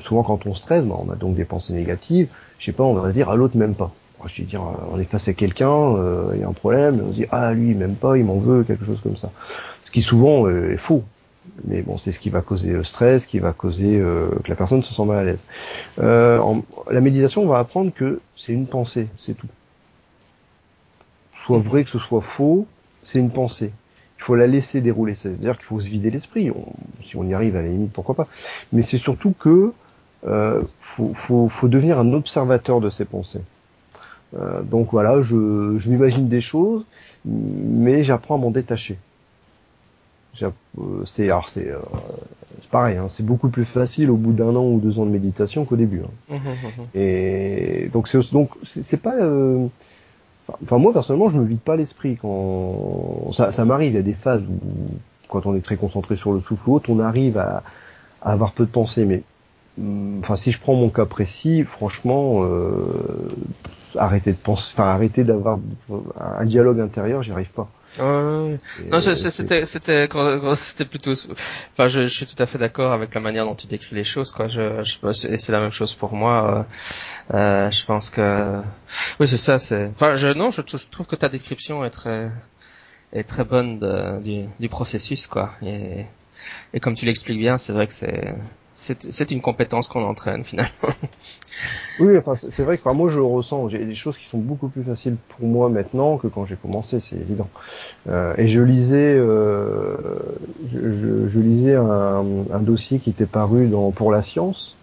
souvent quand on stresse, ben, on a donc des pensées négatives. Je pas, on va dire à l'autre même pas je dire, on est face à quelqu'un, euh, il y a un problème, on se dit ah lui il m'aime pas, il m'en veut, quelque chose comme ça. Ce qui souvent euh, est faux. Mais bon, c'est ce qui va causer le stress, qui va causer euh, que la personne se sent mal à l'aise. La méditation, on va apprendre que c'est une pensée, c'est tout. Soit vrai que ce soit faux, c'est une pensée. Il faut la laisser dérouler. C'est-à-dire qu'il faut se vider l'esprit. si on y arrive, à la limite, pourquoi pas. Mais c'est surtout que euh, faut, faut, faut devenir un observateur de ces pensées. Euh, donc voilà, je, je m'imagine des choses, mais j'apprends à m'en détacher. Euh, c'est alors c'est euh, pareil, hein, c'est beaucoup plus facile au bout d'un an ou deux ans de méditation qu'au début. Hein. Mmh, mmh, mmh. Et donc c'est donc c'est pas euh, Enfin, moi personnellement, je me vide pas l'esprit quand ça, ça m'arrive. Il y a des phases où, quand on est très concentré sur le souffle ou autre, on arrive à, à avoir peu de pensée. Mais enfin, si je prends mon cas précis, franchement, euh, arrêter de penser, enfin arrêter d'avoir un dialogue intérieur, j'y arrive pas. Ouais, non, c'était c'était c'était plutôt. Enfin, je, je, suis tout à fait d'accord avec la manière dont tu décris les choses, quoi. Je, je c'est la même chose pour moi. Euh, euh, je pense que oui, c'est ça. C'est. Enfin, je non, je, trouve que ta description est très est très bonne de, du, du processus, quoi. Et et comme tu l'expliques bien, c'est vrai que c'est c'est une compétence qu'on entraîne finalement. oui, enfin c'est vrai que moi je ressens. J'ai des choses qui sont beaucoup plus faciles pour moi maintenant que quand j'ai commencé, c'est évident. Euh, et je lisais, euh, je, je, lisais un, un, dossier qui était paru dans pour la science,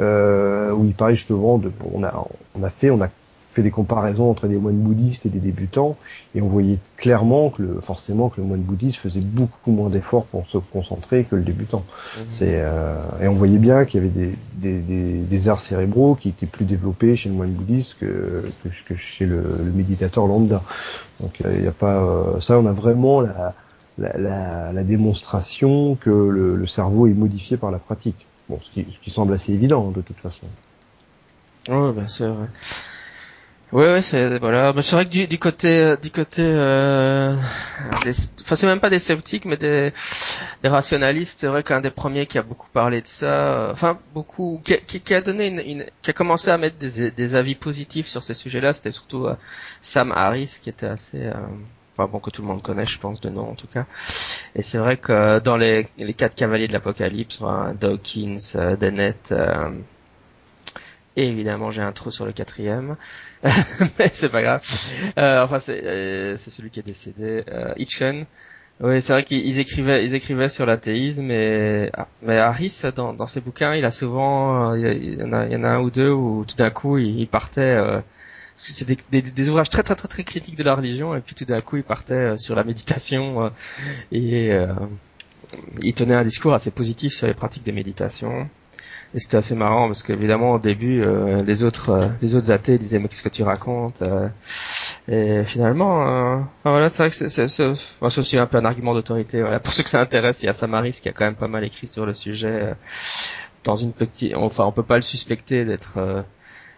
euh, où il parlait justement de, on a, on a fait, on a fait des comparaisons entre des moines bouddhistes et des débutants, et on voyait clairement que le, forcément que le moine bouddhiste faisait beaucoup moins d'efforts pour se concentrer que le débutant. Mmh. C'est euh, et on voyait bien qu'il y avait des, des, des, des, arts cérébraux qui étaient plus développés chez le moine bouddhiste que, que, chez le, le, méditateur lambda. Donc il n'y a pas euh, ça, on a vraiment la, la, la, la démonstration que le, le, cerveau est modifié par la pratique. Bon, ce qui, ce qui semble assez évident de toute façon. Oui, bien sûr. Ouais, ouais, c'est voilà. Mais c'est vrai que du, du côté, du côté, euh, des, enfin c'est même pas des sceptiques, mais des, des rationalistes. C'est vrai qu'un des premiers qui a beaucoup parlé de ça, euh, enfin beaucoup, qui, qui, a donné une, une, qui a commencé à mettre des, des avis positifs sur ces sujets-là, c'était surtout euh, Sam Harris, qui était assez, euh, enfin bon que tout le monde connaît, je pense de nom en tout cas. Et c'est vrai que dans les, les quatre cavaliers de l'apocalypse, enfin, Dawkins, euh, Dennett et évidemment, j'ai un trou sur le quatrième, mais c'est pas grave. Euh, enfin, c'est euh, celui qui est décédé, euh, Hitchen. Oui, c'est vrai qu'ils écrivaient ils écrivaient sur l'athéisme, mais ah, mais Harris dans dans ses bouquins, il a souvent euh, il y, en a il y en a un ou deux où tout d'un coup il, partait euh, parce que c'est des, des, des, ouvrages très très très très critiques de la religion et puis tout d'un coup il partait euh, sur la méditation et il tenait un discours assez positif sur les pratiques de méditation et c'était assez marrant parce qu'évidemment au début euh, les autres euh, les autres athées disaient mais qu'est-ce que tu racontes euh, et finalement enfin, voilà c'est vrai que c'est c'est enfin, aussi un peu un argument d'autorité voilà. Pour ceux que ça intéresse il y a Samaris qui a quand même pas mal écrit sur le sujet dans une petite enfin on peut pas le suspecter d'être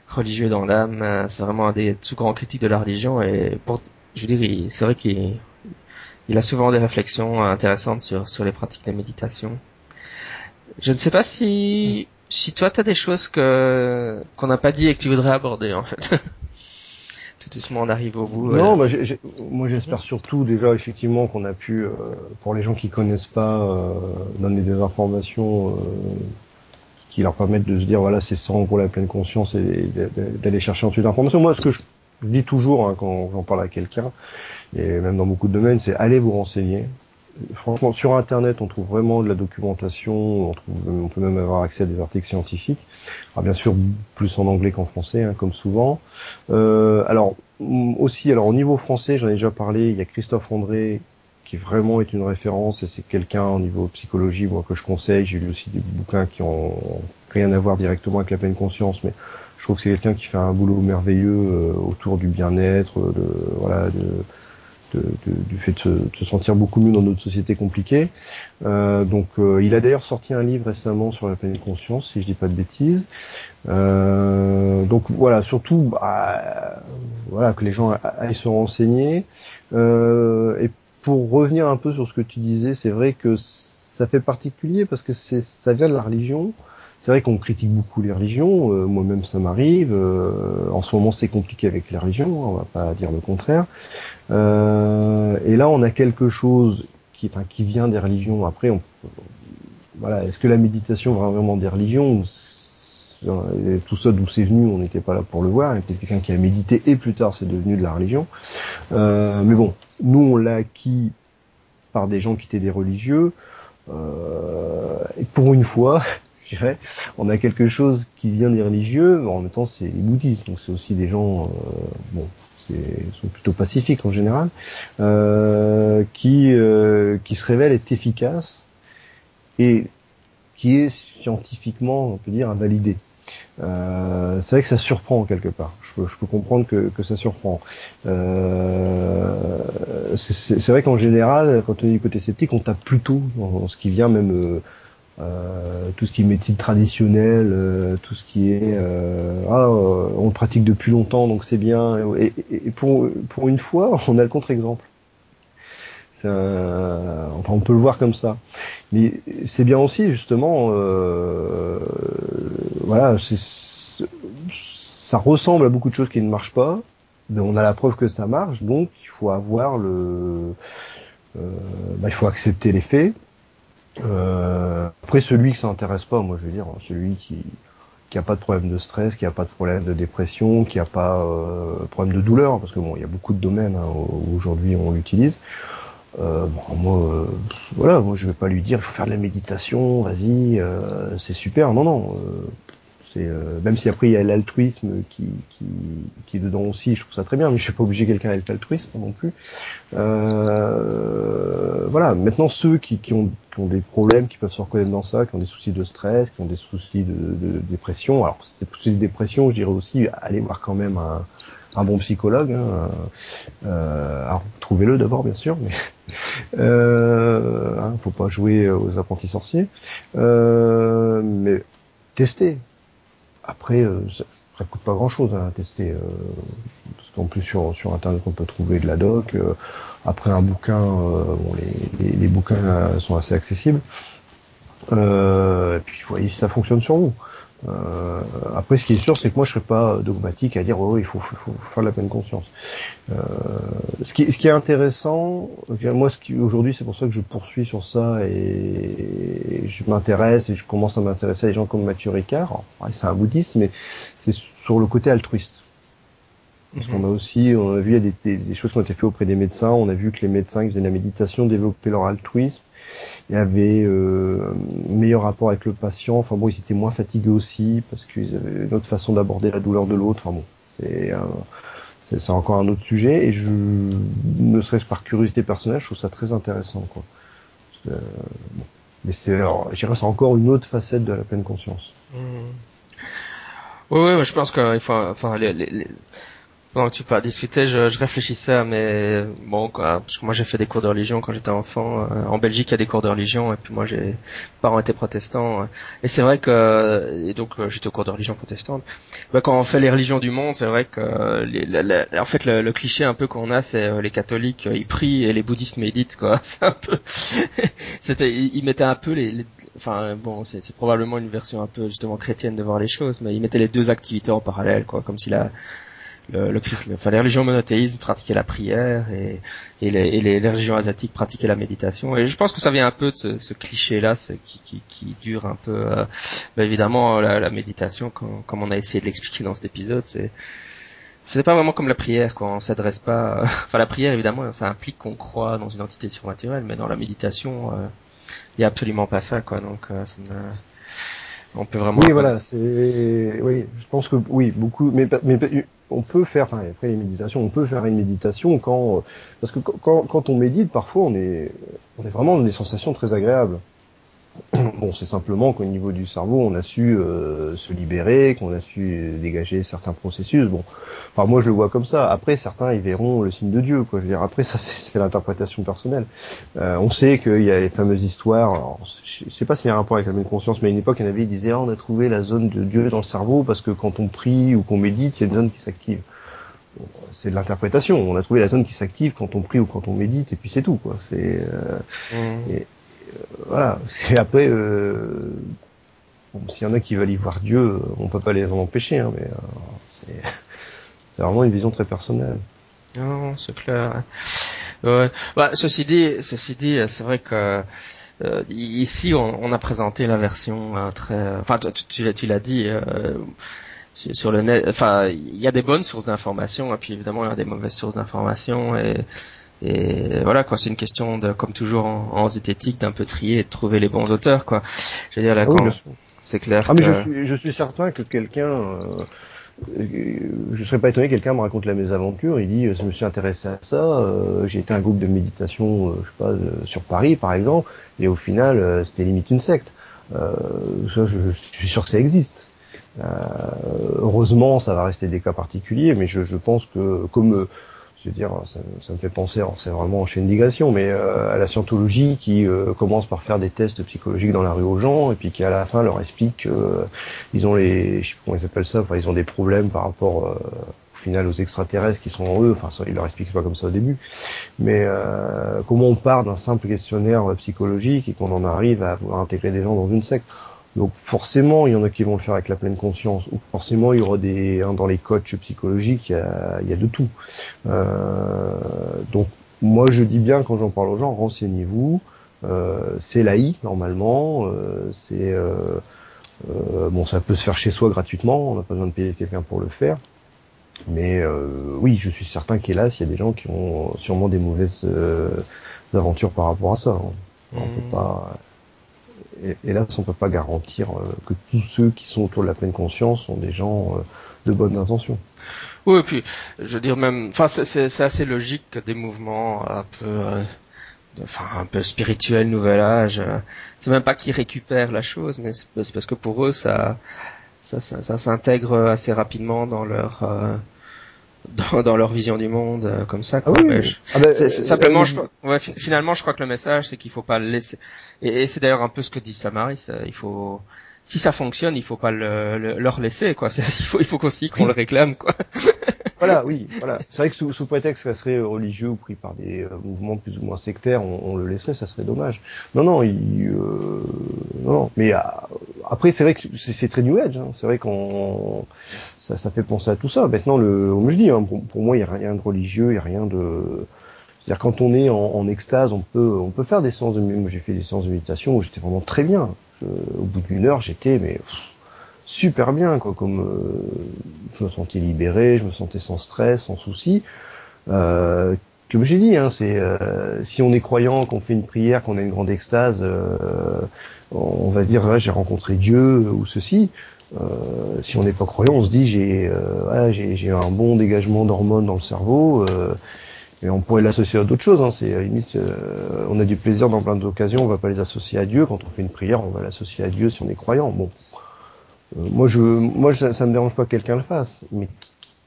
religieux dans l'âme c'est vraiment un des tout grands critiques de la religion et pour je veux dire c'est vrai qu'il il a souvent des réflexions intéressantes sur sur les pratiques de méditation. Je ne sais pas si si toi t'as des choses que qu'on n'a pas dit et que tu voudrais aborder en fait. Tout doucement on arrive au bout. Non, bah, moi j'espère surtout déjà effectivement qu'on a pu, euh, pour les gens qui connaissent pas, euh, donner des informations euh, qui leur permettent de se dire voilà c'est ça en gros la pleine conscience et d'aller chercher ensuite l'information. Moi ce que je dis toujours hein, quand j'en parle à quelqu'un et même dans beaucoup de domaines, c'est allez vous renseigner franchement, sur Internet, on trouve vraiment de la documentation. On, trouve, on peut même avoir accès à des articles scientifiques. Alors, bien sûr, plus en anglais qu'en français, hein, comme souvent. Euh, alors aussi, alors au niveau français, j'en ai déjà parlé. Il y a Christophe André qui vraiment est une référence et c'est quelqu'un au niveau psychologie moi que je conseille. J'ai lu aussi des bouquins qui ont rien à voir directement avec la pleine conscience, mais je trouve que c'est quelqu'un qui fait un boulot merveilleux euh, autour du bien-être, de voilà, de du fait de se, sentir beaucoup mieux dans notre société compliquée. Euh, donc, euh, il a d'ailleurs sorti un livre récemment sur la pleine conscience, si je dis pas de bêtises. Euh, donc voilà, surtout, bah, voilà, que les gens aillent se renseigner. et pour revenir un peu sur ce que tu disais, c'est vrai que ça fait particulier parce que c'est ça vient de la religion. C'est vrai qu'on critique beaucoup les religions, moi-même ça m'arrive. en ce moment c'est compliqué avec les religions, on va pas dire le contraire. Euh, et là, on a quelque chose qui, enfin, qui vient des religions. Après, on, voilà, est-ce que la méditation vient vraiment des religions tout ça d'où c'est venu, on n'était pas là pour le voir. Il y a peut-être quelqu'un qui a médité et plus tard c'est devenu de la religion. Euh, mais bon, nous on l'a acquis par des gens qui étaient des religieux. Euh, et pour une fois, je dirais, on a quelque chose qui vient des religieux, en même temps c'est les bouddhistes, donc c'est aussi des gens, euh, bon, sont plutôt pacifiques en général, euh, qui, euh, qui se révèle être efficace et qui est scientifiquement, on peut dire, invalidé. C'est vrai que ça surprend quelque part. Je peux, je peux comprendre que, que ça surprend. C'est vrai qu'en général, quand on est du côté sceptique, on tape plutôt dans ce qui vient même euh, euh, tout ce qui est médecine traditionnelle, euh, tout ce qui est euh, ah, on pratique depuis longtemps donc c'est bien. Et, pour pour une fois, on a le contre-exemple. enfin, on peut le voir comme ça. Mais c'est bien aussi justement, voilà, ça ressemble à beaucoup de choses qui ne marchent pas, mais on a la preuve que ça marche, donc il faut avoir le, bah, il faut accepter les faits euh, après, celui que ça intéresse pas, moi je veux dire, celui qui qui a pas de problème de stress, qui a pas de problème de dépression, qui a pas euh, problème de douleur, parce que bon, il y a beaucoup de domaines hein, où aujourd'hui on l'utilise. Euh, bon, moi, euh, voilà, moi je vais pas lui dire il faut faire de la méditation, vas-y, euh, c'est super. Non, non, euh, même si après il y a l'altruisme qui, qui, qui est dedans aussi, je trouve ça très bien, mais je suis pas obligé quelqu'un d'être altruiste non plus. Euh, voilà. Maintenant ceux qui, ont, des problèmes, qui peuvent se reconnaître dans ça, qui ont des soucis de stress, qui ont des soucis de, dépression. Alors ces soucis de dépression, je dirais aussi aller voir quand même un, bon psychologue. Hein, euh, trouvez-le d'abord bien sûr, mais euh, hein, faut pas jouer aux apprentis sorciers. Mais testez, après, euh, ça coûte pas grand chose à tester. Euh, parce qu'en plus sur, sur internet on peut trouver de la doc. Euh, après un bouquin, bon, les, les, bouquins sont assez accessibles. et puis voyez si ça fonctionne sur vous. Euh, après, ce qui est sûr, c'est que moi, je serais pas dogmatique à dire oh, il faut, faut, faire la pleine conscience. Euh, ce, qui, ce qui est intéressant, moi, ce qui aujourd'hui, c'est pour ça que je poursuis sur ça et je m'intéresse et je commence à m'intéresser à des gens comme Mathieu Ricard. c'est un bouddhiste, mais c'est sur le côté altruiste. Parce qu'on mhm. a aussi, on a vu, il y a des, des, choses qui ont été faites auprès des médecins. On a vu que les médecins qui faisaient de la méditation développaient leur altruisme y avait euh, un meilleur rapport avec le patient. Enfin bon, ils étaient moins fatigués aussi parce qu'ils avaient une autre façon d'aborder la douleur de l'autre. Enfin bon, c'est c'est encore un autre sujet et je ne serait-ce par curiosité personnelle, je trouve ça très intéressant quoi. Euh, bon. Mais c'est c'est encore une autre facette de la pleine conscience. Mmh. Oui, oui, je pense qu'il faut, enfin, les, les, que tu pas discuter, je, je, réfléchissais mais bon, quoi, parce que moi j'ai fait des cours de religion quand j'étais enfant. Euh, en Belgique, il y a des cours de religion, et puis moi j'ai parents étaient protestants, euh, et c'est vrai que et donc euh, j'étais au cours de religion protestante. Bah, quand on fait les religions du monde, c'est vrai que les, en fait le, cliché un peu qu'on a, c'est les catholiques ils prient et les bouddhistes méditent, quoi. C'est un peu, c'était, ils mettaient un peu les, enfin bon, c'est probablement une version un peu justement chrétienne de voir les choses, mais ils mettaient les deux activités en parallèle, quoi, comme si la le, le, enfin, les religions monothéismes pratiquaient la prière et, et, les, et les, religions asiatiques pratiquaient la méditation. Et je pense que ça vient un peu de ce, ce cliché-là, qui, qui, qui, dure un peu. Euh, bah, évidemment, la, la méditation, comme, comme, on a essayé de l'expliquer dans cet épisode, c'est c'est pas vraiment comme la prière, quoi. On s'adresse pas. enfin, la prière, évidemment, ça implique qu'on croit dans une entité surnaturelle, mais dans la méditation, il euh, y a absolument pas ça, quoi. Donc, euh, ça on peut vraiment. Oui, voilà. C'est oui. Je pense que oui, beaucoup. Mais, mais on peut faire. Enfin, après les méditations, on peut faire une méditation quand parce que quand, quand on médite, parfois on est on est vraiment dans des sensations très agréables. Bon, c'est simplement qu'au niveau du cerveau, on a su euh, se libérer, qu'on a su dégager certains processus. Bon, enfin moi je le vois comme ça. Après, certains ils verront le signe de Dieu, quoi. Je veux dire, après ça c'est l'interprétation personnelle. Euh, on sait qu'il y a les fameuses histoires. Alors, je sais pas s'il y a un rapport avec la même conscience, mais à une époque, il y en avait qui disaient ah, on a trouvé la zone de Dieu dans le cerveau parce que quand on prie ou qu'on médite, il y a une zone qui s'active. c'est de l'interprétation. On a trouvé la zone qui s'active quand on prie ou quand on médite, et puis c'est tout, quoi. C'est euh, mmh voilà. C'est après, euh, s'il y en a qui veulent y voir Dieu, on peut pas les en empêcher, hein, mais euh, c'est vraiment une vision très personnelle. Non, c'est clair. Ouais. Bah, ceci dit, ceci dit, c'est vrai que euh, ici on, a présenté la version euh, très, enfin tu, tu l'as dit. Euh, sur le net, enfin, il y a des bonnes sources d'informations, et puis évidemment il y a des mauvaises sources d'informations, et et voilà quoi c'est une question de comme toujours en, en zététique d'un peu trier et de trouver les bons auteurs quoi. Je veux dire là ah c'est clair ah, mais je suis je suis certain que quelqu'un euh, je serais pas étonné que quelqu'un me raconte la mésaventure. Il dit je me suis intéressé à ça euh, j'ai été un groupe de méditation euh, je sais pas sur Paris par exemple et au final c'était limite une secte. Ça je, je, suis sûr que ça existe. Heureusement ça va rester des cas particuliers mais je, je pense que comme je veux dire, ça, ça me fait penser, c'est vraiment chez une digression, mais euh, à la scientologie qui euh, commence par faire des tests psychologiques dans la rue aux gens et puis qui à la fin leur explique qu'ils euh, ont les, je sais pas comment ils appellent ça, enfin ils ont des problèmes par rapport au final aux extraterrestres qui sont en eux, enfin ça, leur expliquent pas comme ça au début, mais comment on part d'un simple questionnaire psychologique et qu'on en arrive à pouvoir intégrer des gens dans une secte? Donc forcément, il y en a qui vont le faire avec la pleine conscience, ou forcément il y aura des hein, dans les coachs psychologiques, il y a, il y a de tout. Euh, donc moi je dis bien quand j'en parle aux gens, renseignez-vous. Euh, c'est laïque normalement, euh, c'est euh, euh, bon ça peut se faire chez soi gratuitement, on n'a pas besoin de payer quelqu'un pour le faire. Mais oui, je suis certain qu'hélas, il y a des gens qui ont sûrement des mauvaises aventures par rapport à ça. Hein. On peut mmh. pas et, là, on peut pas garantir euh, que tous ceux qui sont autour de la pleine conscience sont des gens euh, de bonnes intentions. Oui, et puis, je veux dire même, enfin, c'est assez logique que des mouvements un peu, euh, enfin, un peu spirituels, nouvel âge, c'est même pas qu'ils récupèrent la chose, mais c'est parce que pour eux, ça, ça, ça, s'intègre assez rapidement dans leur, dans, dans, leur vision du monde euh, comme ça. Quoi. Ah oui, je, ah ben, simplement, je, ouais, finalement, je crois que le message, c'est qu'il faut pas le laisser. Et, et c'est d'ailleurs un peu ce que dit Samaris. Il faut, si ça fonctionne, il faut pas le, le, leur laisser, quoi. Il faut, il faut aussi qu'on le réclame, quoi. voilà, oui, voilà. C'est vrai que sous, sous, prétexte que ça serait religieux ou pris par des euh, mouvements plus ou moins sectaires, on, on, le laisserait, ça serait dommage. Non, non, il, euh, non, mais euh, après c'est vrai que c'est très New Age. Hein. C'est vrai qu'on ça, ça, fait penser à tout ça. Maintenant, le, comme je dis, hein, pour, pour, moi, il y a rien de religieux, il y a rien de c'est-à-dire quand on est en, en, extase, on peut on peut faire des séances de moi j'ai fait des séances de méditation où j'étais vraiment très bien. au bout d'une heure, j'étais mais super bien quoi comme euh, je me sentais libéré je me sentais sans stress sans souci euh, comme j'ai dit hein, c'est euh, si on est croyant qu'on fait une prière qu'on a une grande extase euh, on va dire j'ai rencontré Dieu ou ceci si on n'est pas croyant on se dit j'ai j'ai un bon dégagement d'hormones dans le cerveau et on pourrait l'associer à d'autres choses. Hein. C'est limite, on a du plaisir dans plein d'occasions, on va pas les associer à Dieu. Quand on fait une prière, on va l'associer à Dieu si on est croyant. Bon, euh, moi, je, moi, ça, ça me dérange pas que quelqu'un le fasse, mais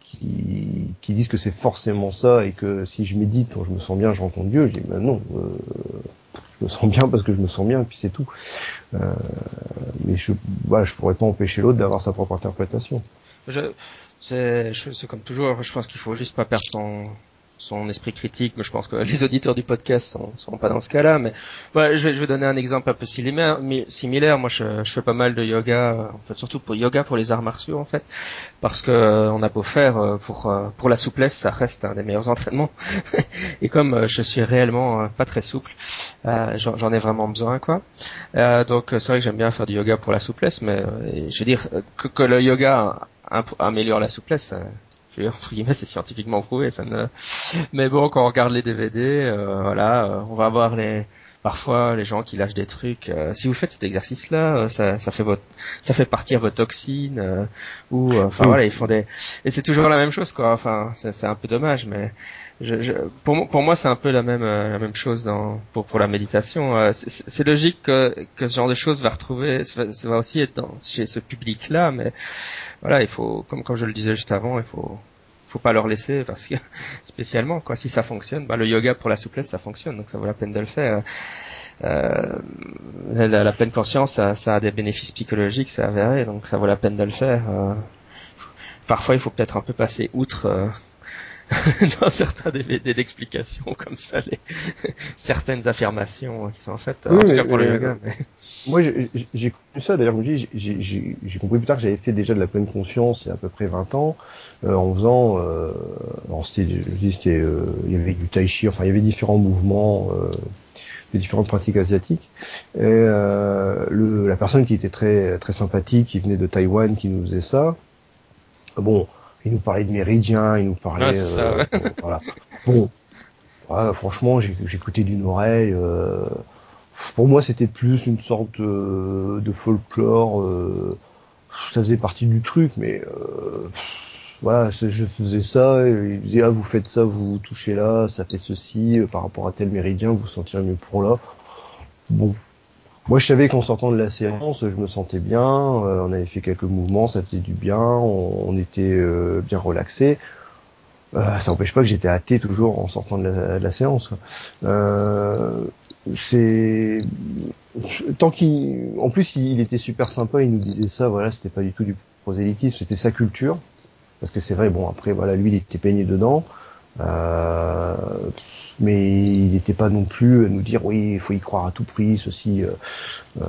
qui, qui disent que c'est forcément ça et que si je médite quand je me sens bien, je rencontre Dieu. Je dis ben non, euh, je me sens bien parce que je me sens bien, et puis c'est tout. Euh, mais je, voilà, je pourrais pas empêcher l'autre d'avoir sa propre interprétation. Je, c'est comme toujours. Je pense qu'il faut juste pas perdre son son esprit critique, mais je pense que les auditeurs du podcast sont, seront pas dans ce cas-là. Mais voilà, je, vais, je vais donner un exemple un peu similaire. similaire. Moi, je, je, fais pas mal de yoga, en fait, surtout pour yoga pour les arts martiaux, en fait, parce que euh, on a beau faire euh, pour euh, pour la souplesse, ça reste un des meilleurs entraînements. Et comme je suis réellement pas très souple, j'en ai vraiment besoin, quoi. donc c'est vrai que j'aime bien faire du yoga pour la souplesse, mais je veux dire que, que le yoga améliore la souplesse entre guillemets c'est scientifiquement prouvé ça ne mais bon quand on regarde les DVD euh, voilà euh, on va voir les parfois les gens qui lâchent des trucs euh, si vous faites cet exercice là ça, ça fait votre ça fait partir vos toxines ou enfin voilà ils font des et c'est toujours la même chose quoi enfin c'est un peu dommage mais je, je, pour, pour moi c'est un peu la même la même chose dans pour pour la méditation c'est logique que, que ce genre de choses va retrouver ça va, aussi être dans, chez ce public là mais voilà il faut comme comme je le disais juste avant il faut faut pas leur laisser parce que spécialement quoi. Si ça fonctionne bah le yoga pour la souplesse ça fonctionne. Donc ça vaut la peine de le faire. Euh, la, la, pleine conscience ça, ça, a des bénéfices psychologiques c'est avéré. Donc ça vaut la peine de le faire. Euh, parfois il faut peut-être un peu passer outre euh, dans certains DVD d'explications comme ça les certaines affirmations qui sont faites en tout cas pour le yoga moi j'ai connu ça. D'ailleurs j'ai compris plus tard que j'avais fait déjà de la pleine conscience il y a à peu près 20 ans euh, en faisant euh, c'était c'était euh, il y avait du tai chi enfin il y avait différents mouvements euh, de différentes pratiques asiatiques. Et le, la personne qui était très très sympathique qui venait de Taïwan qui nous faisait ça bon il nous parlait de méridien, il nous parlait. ça, euh, voilà. Bon, franchement, j'écoutais d'une oreille. Euh, pour moi, c'était plus une sorte de, folklore. Euh, ça faisait partie du truc, mais voilà, je faisais ça. Et il disait ah vous faites ça, vous, vous touchez là, ça fait ceci par rapport à tel méridien, vous vous sentirez mieux pour là. Bon, moi, je savais qu'en sortant de la séance, je me sentais bien. Euh, on avait fait quelques mouvements, ça faisait du bien. On, était euh, bien relaxé. Euh, ça n'empêche pas que j'étais hâté toujours en sortant de la, séance. c'est tant qu'il, en plus, il, était super sympa. Il nous disait ça. Voilà, c'était pas du tout du prosélytisme, c'était sa culture. Parce que c'est vrai. Bon, après, voilà, lui, il était peigné dedans. Euh, mais il n'était pas non plus à nous dire oui il faut y croire à tout prix ceci euh, euh.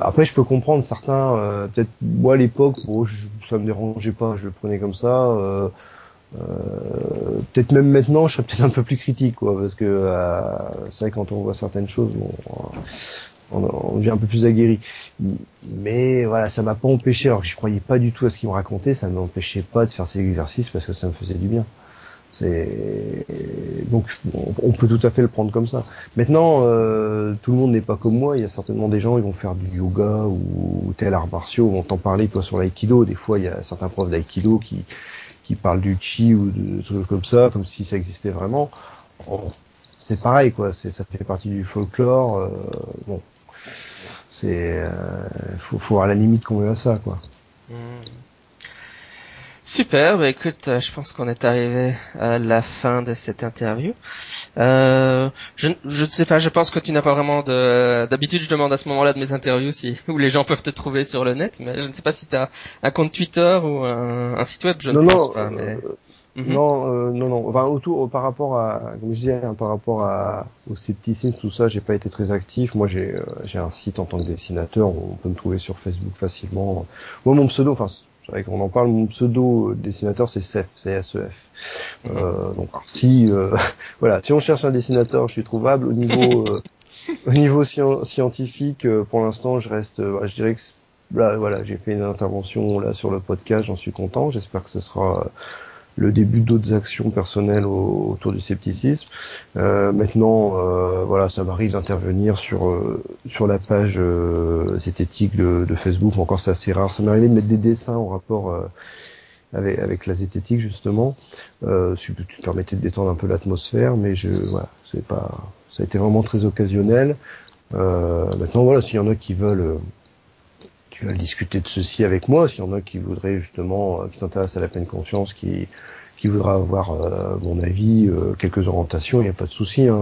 Après je peux comprendre certains euh, peut-être moi à l'époque bon, je, ça me dérangeait pas je le prenais comme ça euh, peut-être même maintenant je serais peut-être un peu plus critique quoi parce que c'est vrai quand on voit certaines choses on, on, devient un peu plus aguerri. Mais voilà ça m'a pas empêché alors que je croyais pas du tout à ce qu'il me racontait ça ne m'empêchait pas de faire ces exercices parce que ça me faisait du bien donc on peut tout à fait le prendre comme ça. Maintenant, euh, tout le monde n'est pas comme moi. Il y a certainement des gens qui vont faire du yoga ou, tel art martiaux. On entend parler toi sur l'aïkido. Des fois, il y a certains profs d'aïkido qui qui parlent du chi ou de trucs comme ça, comme si ça existait vraiment. c'est pareil quoi. Ça fait partie du folklore. Euh, bon, c'est euh, faut, faut à la limite qu'on veut à ça quoi. Mmh. Super, bah écoute, euh, je pense qu'on est arrivé à la fin de cette interview. Euh, je, je ne sais pas, je pense que tu n'as pas vraiment de... D'habitude, je demande à ce moment-là de mes interviews si, où les gens peuvent te trouver sur le net, mais je ne sais pas si tu as un compte Twitter ou un, site web, je ne pense pas. Mais... Euh, mhm. Non, euh, non, non. Enfin, autour, par rapport à, comme je disais, hein, par rapport à, au scepticisme, tout ça, j'ai pas été très actif. Moi, j'ai, j'ai un site en tant que dessinateur, on peut me trouver sur Facebook facilement. Moi, mon pseudo, enfin, vrai qu'on en parle, mon pseudo dessinateur c'est CEF, c'est SEF. Euh, donc si euh, voilà, si on cherche un dessinateur, je suis trouvable. Au niveau euh, au niveau scientifique, euh, pour l'instant, je reste, je dirais que là, voilà, j'ai fait une intervention là sur le podcast, j'en suis content. J'espère que ce sera le début d'autres actions personnelles autour du scepticisme. Euh, maintenant, euh, voilà, ça m'arrive d'intervenir sur euh, sur la page euh, zététique de, de, Facebook. Encore, c'est assez rare. Ça m'est arrivé de mettre des dessins en rapport euh, avec avec la zététique justement. Euh, tu permettais de détendre un peu l'atmosphère, mais je voilà, c'est pas, ça a été vraiment très occasionnel. Euh, maintenant, voilà, s'il y en a qui veulent discuter de ceci avec moi, s'il y en a qui voudraient justement, euh, qui s'intéressent à la pleine conscience, qui qui voudra avoir euh, mon avis, euh, quelques orientations, il n'y a pas de souci. Hein,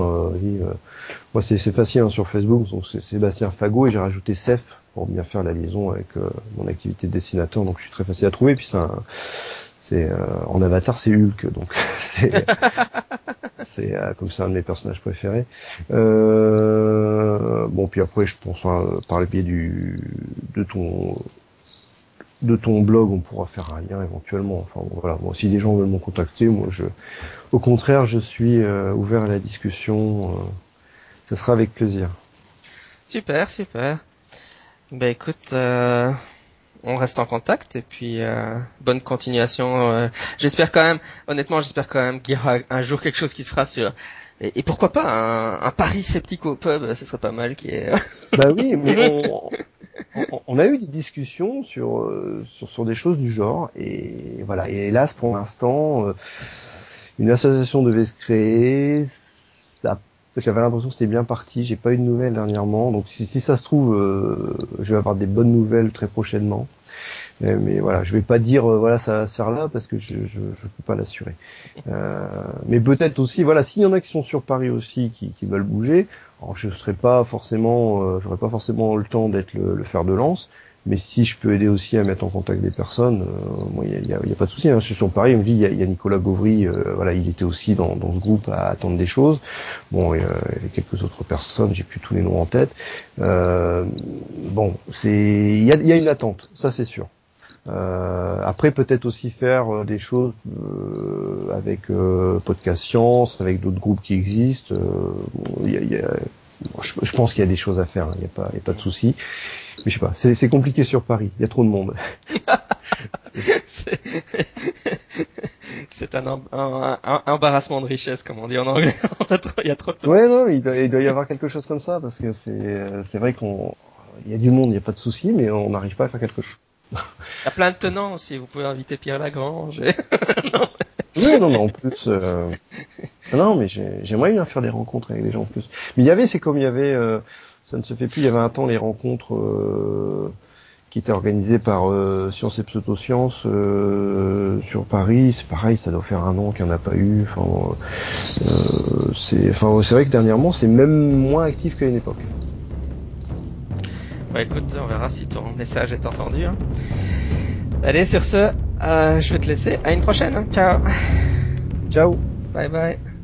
moi, c'est facile hein, sur Facebook, donc c'est Sébastien Fagot et j'ai rajouté Cef pour bien faire la liaison avec mon activité de dessinateur, donc je suis très facile à trouver. Puis ça, c'est en avatar, c'est Hulk, donc c'est c'est euh, comme c'est un de mes personnages préférés. Euh, bon, puis après, je pense par le biais du de ton de ton blog, on pourra faire un lien éventuellement. Enfin voilà, moi, si des gens veulent me contacter, moi je, au contraire, je suis euh, ouvert à la discussion. ce sera avec plaisir. Super, super. Ben écoute, on reste en contact et puis euh, bonne continuation. Euh. j'espère quand même, honnêtement, j'espère quand même qu'il y aura un jour quelque chose qui se fera sur. Et, pourquoi pas un, un Paris sceptique au pub, ce serait pas mal. Qui est... bah oui, mais on, on, a eu des discussions sur, euh, sur sur des choses du genre et voilà. Et hélas, pour l'instant, une association devait se créer. J'avais l'impression que c'était bien parti. J'ai pas eu de nouvelles dernièrement, donc si, si ça se trouve, euh, je vais avoir des bonnes nouvelles très prochainement. Mais, mais voilà, je vais pas dire euh, voilà ça va se faire là parce que je je, je peux pas l'assurer. Euh, mais peut-être aussi voilà s'il y en a qui sont sur Paris aussi qui, qui veulent bouger, alors je serai pas forcément, euh, j'aurai pas forcément le temps d'être le, le fer de lance. Mais si je peux aider aussi à mettre en contact des personnes, euh, il y a, y a, pas de souci. Hein. Sur Paris, on me dit il y, a, Nicolas Gauvry, euh, voilà, il était aussi dans, dans, ce groupe à attendre des choses. Bon, il y a quelques autres personnes, j'ai plus tous les noms en tête. Euh, bon, c'est il y a, y a, une attente, ça c'est sûr. Euh, après, peut-être aussi faire euh, des choses euh, avec Podcast Science, avec d'autres groupes qui existent. Il y a, y a, je, pense qu'il y a des choses à faire, hein. il n'y a y a pas de souci. Mais je sais pas, c'est compliqué sur Paris, il y a trop de monde. c'est un, un, un, embarrassement de richesse, comme on dit en anglais. il y a trop de Ouais, non, il doit, il doit, y avoir quelque chose comme ça, parce que c'est, c'est vrai qu'on, il y a du monde, il n'y a pas de souci, mais on n'arrive pas à faire quelque chose. Il y a plein de tenants aussi, vous pouvez inviter Pierre Lagrange. non. Oui, non, mais en plus, euh... non, mais j'aimerais bien faire des rencontres avec des gens en plus. Mais il y avait, c'est comme il y avait, euh, ça ne se fait plus. Il y avait un temps les rencontres euh, qui étaient organisées par euh, Sciences et Pseudosciences euh, sur Paris. C'est pareil, ça doit faire un an qu'il n'y en a pas eu. Enfin, c'est, enfin, c'est vrai que dernièrement, c'est même moins actif qu'à une époque. Bah écoute, on verra si ton message est entendu. Hein. Allez, sur ce, je vais te laisser. À une prochaine. Hein. Ciao. Ciao. Bye bye.